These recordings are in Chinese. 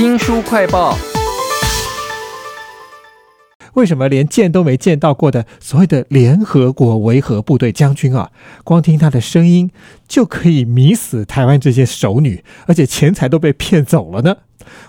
新书快报。为什么连见都没见到过的所谓的联合国维和部队将军啊，光听他的声音就可以迷死台湾这些熟女，而且钱财都被骗走了呢？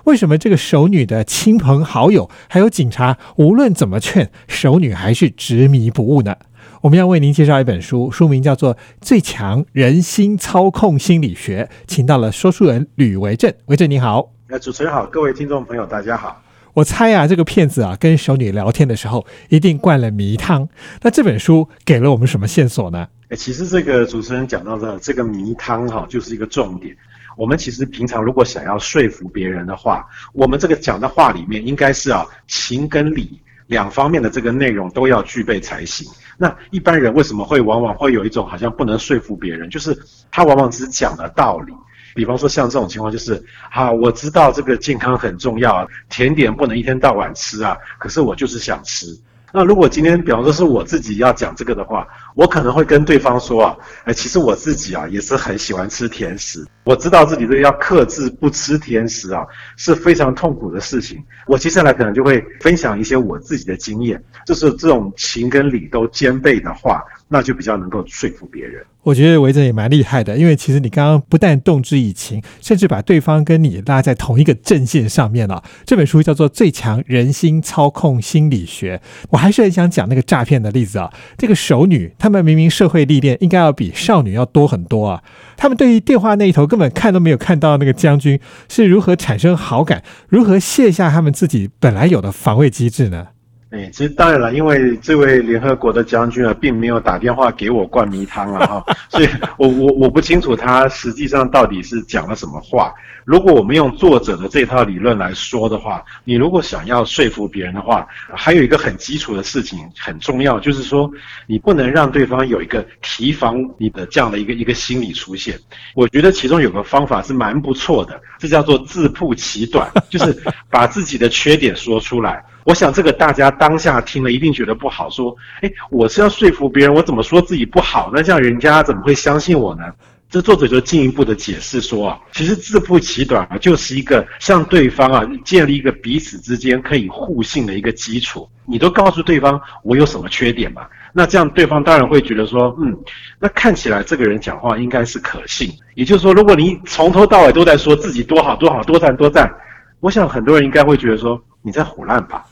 为什么这个熟女的亲朋好友还有警察，无论怎么劝，熟女还是执迷不悟呢？我们要为您介绍一本书，书名叫做《最强人心操控心理学》，请到了说书人吕维正，维正你好。呃，主持人好，各位听众朋友大家好。我猜啊，这个骗子啊，跟熟女聊天的时候一定灌了迷汤。那这本书给了我们什么线索呢？哎，其实这个主持人讲到的这个迷汤哈，就是一个重点。我们其实平常如果想要说服别人的话，我们这个讲的话里面应该是啊情跟理两方面的这个内容都要具备才行。那一般人为什么会往往会有一种好像不能说服别人，就是他往往只讲了道理。比方说像这种情况，就是啊，我知道这个健康很重要，甜点不能一天到晚吃啊，可是我就是想吃。那如果今天比方说是我自己要讲这个的话，我可能会跟对方说啊，哎，其实我自己啊也是很喜欢吃甜食，我知道自己这个要克制不吃甜食啊是非常痛苦的事情。我接下来可能就会分享一些我自己的经验，就是这种情跟理都兼备的话，那就比较能够说服别人。我觉得维正也蛮厉害的，因为其实你刚刚不但动之以情，甚至把对方跟你拉在同一个阵线上面了。这本书叫做《最强人心操控心理学》，我还是很想讲那个诈骗的例子啊。这个熟女，她们明明社会历练应该要比少女要多很多啊，她们对于电话那一头根本看都没有看到那个将军是如何产生好感，如何卸下他们自己本来有的防卫机制呢？哎，其实当然了，因为这位联合国的将军啊，并没有打电话给我灌迷汤了哈，所以我我我不清楚他实际上到底是讲了什么话。如果我们用作者的这套理论来说的话，你如果想要说服别人的话，还有一个很基础的事情很重要，就是说你不能让对方有一个提防你的这样的一个一个心理出现。我觉得其中有个方法是蛮不错的，这叫做自曝其短，就是把自己的缺点说出来。我想这个大家当下听了一定觉得不好，说，哎，我是要说服别人，我怎么说自己不好？那这样人家怎么会相信我呢？这作者就进一步的解释说啊，其实自不其短啊，就是一个向对方啊建立一个彼此之间可以互信的一个基础。你都告诉对方我有什么缺点嘛？那这样对方当然会觉得说，嗯，那看起来这个人讲话应该是可信。也就是说，如果你从头到尾都在说自己多好多好多赞多赞，我想很多人应该会觉得说。你在胡乱吧？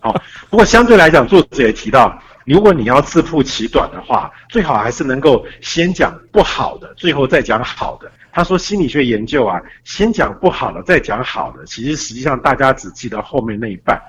好，不过相对来讲，作者也提到，如果你要自曝其短的话，最好还是能够先讲不好的，最后再讲好的。他说，心理学研究啊，先讲不好的，再讲好的，其实实际上大家只记得后面那一半。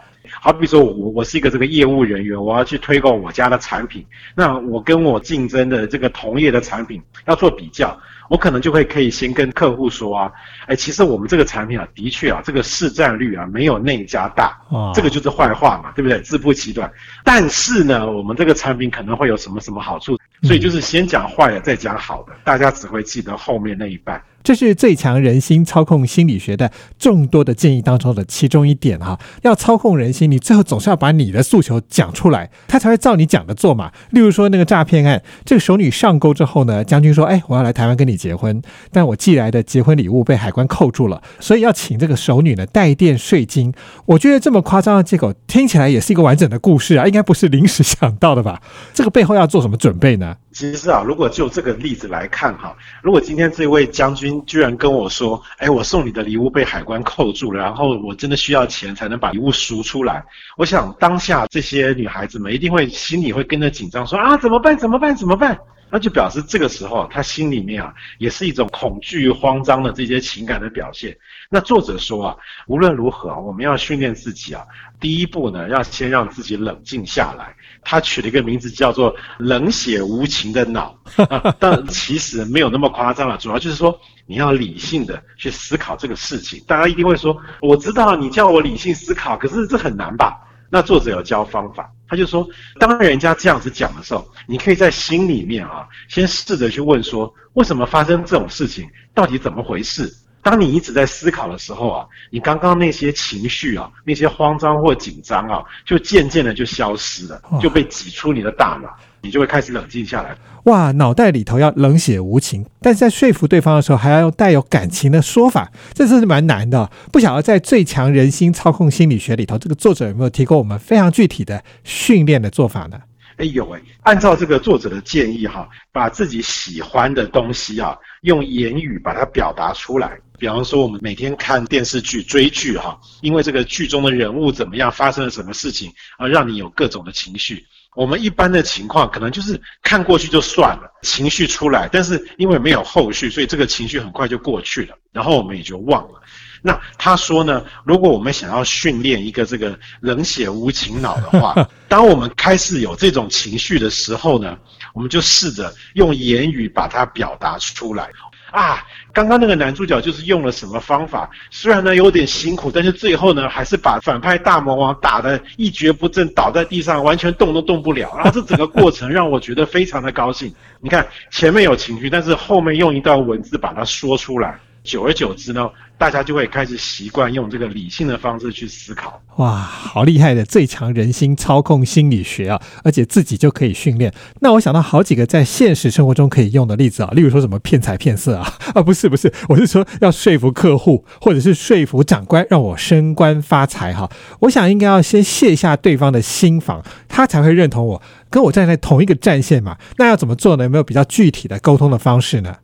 好比说，我我是一个这个业务人员，我要去推广我家的产品，那我跟我竞争的这个同业的产品要做比较。我可能就会可以先跟客户说啊，哎，其实我们这个产品啊，的确啊，这个市占率啊，没有那家大，这个就是坏话嘛，对不对？自不其短。但是呢，我们这个产品可能会有什么什么好处，所以就是先讲坏的，再讲好的，大家只会记得后面那一半。这是最强人心操控心理学的众多的建议当中的其中一点哈。要操控人心，你最后总是要把你的诉求讲出来，他才会照你讲的做嘛。例如说那个诈骗案，这个熟女上钩之后呢，将军说：“哎，我要来台湾跟你结婚，但我寄来的结婚礼物被海关扣住了，所以要请这个熟女呢代垫税金。”我觉得这么夸张的借口听起来也是一个完整的故事啊，应该不是临时想到的吧？这个背后要做什么准备呢？其实啊，如果就这个例子来看哈，如果今天这位将军。居然跟我说：“哎，我送你的礼物被海关扣住了，然后我真的需要钱才能把礼物赎出来。”我想当下这些女孩子们一定会心里会跟着紧张，说：“啊，怎么办？怎么办？怎么办？”那就表示这个时候他心里面啊也是一种恐惧、慌张的这些情感的表现。那作者说啊，无论如何，我们要训练自己啊，第一步呢，要先让自己冷静下来。他取了一个名字叫做“冷血无情的脑 ”，但其实没有那么夸张了。主要就是说，你要理性的去思考这个事情。大家一定会说，我知道你叫我理性思考，可是这很难吧？那作者有教方法，他就说，当人家这样子讲的时候，你可以在心里面啊，先试着去问说，为什么发生这种事情？到底怎么回事？当你一直在思考的时候啊，你刚刚那些情绪啊，那些慌张或紧张啊，就渐渐的就消失了，就被挤出你的大脑。你就会开始冷静下来。哇，脑袋里头要冷血无情，但是在说服对方的时候，还要用带有感情的说法，这真是蛮难的。不晓得在最强人心操控心理学里头，这个作者有没有提供我们非常具体的训练的做法呢？哎有哎，按照这个作者的建议哈，把自己喜欢的东西啊，用言语把它表达出来。比方说，我们每天看电视剧、追剧哈，因为这个剧中的人物怎么样，发生了什么事情啊，让你有各种的情绪。我们一般的情况可能就是看过去就算了，情绪出来，但是因为没有后续，所以这个情绪很快就过去了，然后我们也就忘了。那他说呢，如果我们想要训练一个这个冷血无情脑的话，当我们开始有这种情绪的时候呢，我们就试着用言语把它表达出来。啊，刚刚那个男主角就是用了什么方法？虽然呢有点辛苦，但是最后呢还是把反派大魔王打得一蹶不振，倒在地上，完全动都动不了。然后这整个过程 让我觉得非常的高兴。你看前面有情绪，但是后面用一段文字把它说出来。久而久之呢，大家就会开始习惯用这个理性的方式去思考。哇，好厉害的最强人心操控心理学啊！而且自己就可以训练。那我想到好几个在现实生活中可以用的例子啊，例如说什么骗财骗色啊 啊，不是不是，我是说要说服客户或者是说服长官让我升官发财哈。我想应该要先卸下对方的心防，他才会认同我，跟我站在同一个战线嘛。那要怎么做呢？有没有比较具体的沟通的方式呢？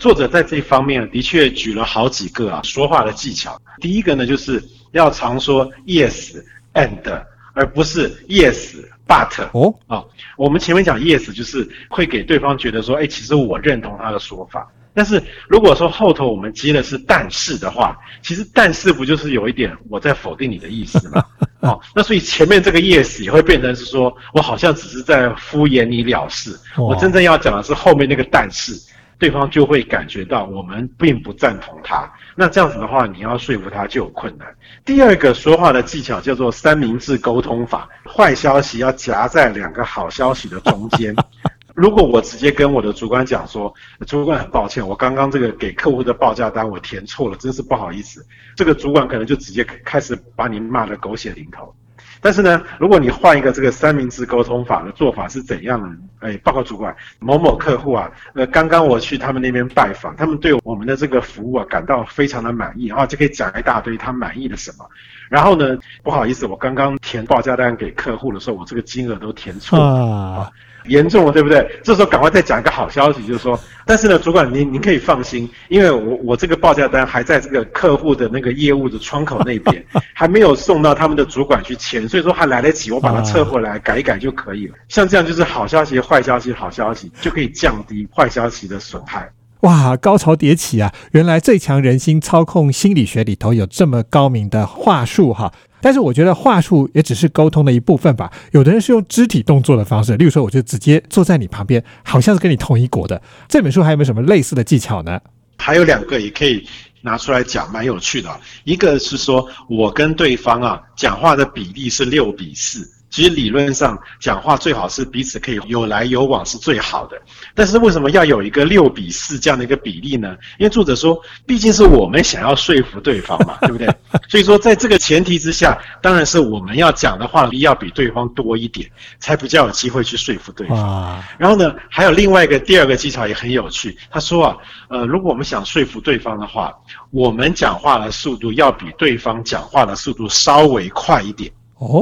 作者在这一方面的确举了好几个啊说话的技巧。第一个呢，就是要常说 yes and，而不是 yes but。哦，啊，我们前面讲 yes 就是会给对方觉得说，哎，其实我认同他的说法。但是如果说后头我们接的是但是的话，其实但是不就是有一点我在否定你的意思吗？哦，那所以前面这个 yes 也会变成是说我好像只是在敷衍你了事。我真正要讲的是后面那个但是。对方就会感觉到我们并不赞同他，那这样子的话，你要说服他就有困难。第二个说话的技巧叫做三明治沟通法，坏消息要夹在两个好消息的中间。如果我直接跟我的主管讲说，主管很抱歉，我刚刚这个给客户的报价单我填错了，真是不好意思。这个主管可能就直接开始把你骂得狗血淋头。但是呢，如果你换一个这个三明治沟通法的做法是怎样呢？哎，报告主管，某某客户啊，呃，刚刚我去他们那边拜访，他们对我们的这个服务啊感到非常的满意啊，就可以讲一大堆他满意的什么。然后呢，不好意思，我刚刚填报价单给客户的时候，我这个金额都填错了。严重了，对不对？这时候赶快再讲一个好消息，就是说，但是呢，主管您您可以放心，因为我我这个报价单还在这个客户的那个业务的窗口那边，还没有送到他们的主管去签，所以说还来得及，我把它撤回来改一改就可以了。像这样就是好消息、坏消息、好消息，就可以降低坏消息的损害。哇，高潮迭起啊！原来最强人心操控心理学里头有这么高明的话术哈。但是我觉得话术也只是沟通的一部分吧。有的人是用肢体动作的方式，例如说，我就直接坐在你旁边，好像是跟你同一国的。这本书还有没有什么类似的技巧呢？还有两个也可以拿出来讲，蛮有趣的。一个是说我跟对方啊讲话的比例是六比四。其实理论上讲话最好是彼此可以有来有往是最好的，但是为什么要有一个六比四这样的一个比例呢？因为作者说，毕竟是我们想要说服对方嘛，对不对？所以说在这个前提之下，当然是我们要讲的话要比对方多一点，才比较有机会去说服对方。然后呢，还有另外一个第二个技巧也很有趣，他说啊，呃，如果我们想说服对方的话，我们讲话的速度要比对方讲话的速度稍微快一点。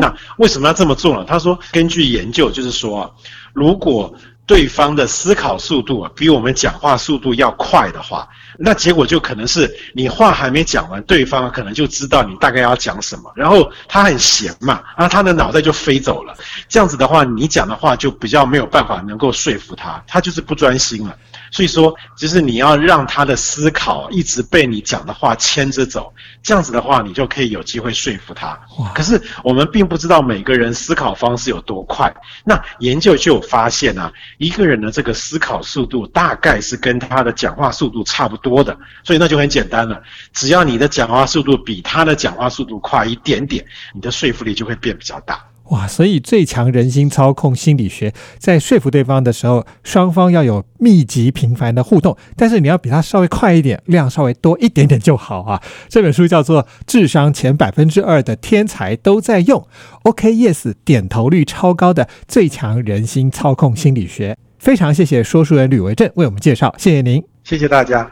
那为什么要这么做呢？他说，根据研究，就是说啊，如果对方的思考速度啊比我们讲话速度要快的话，那结果就可能是你话还没讲完，对方可能就知道你大概要讲什么，然后他很闲嘛，然后他的脑袋就飞走了。这样子的话，你讲的话就比较没有办法能够说服他，他就是不专心了。所以说，就是你要让他的思考一直被你讲的话牵着走，这样子的话，你就可以有机会说服他。可是我们并不知道每个人思考方式有多快。那研究就有发现啊，一个人的这个思考速度大概是跟他的讲话速度差不多的。所以那就很简单了，只要你的讲话速度比他的讲话速度快一点点，你的说服力就会变比较大。哇，所以最强人心操控心理学，在说服对方的时候，双方要有密集频繁的互动，但是你要比他稍微快一点，量稍微多一点点就好啊。这本书叫做《智商前百分之二的天才都在用》，OK Yes 点头率超高的最强人心操控心理学。非常谢谢说书人吕维正为我们介绍，谢谢您，谢谢大家。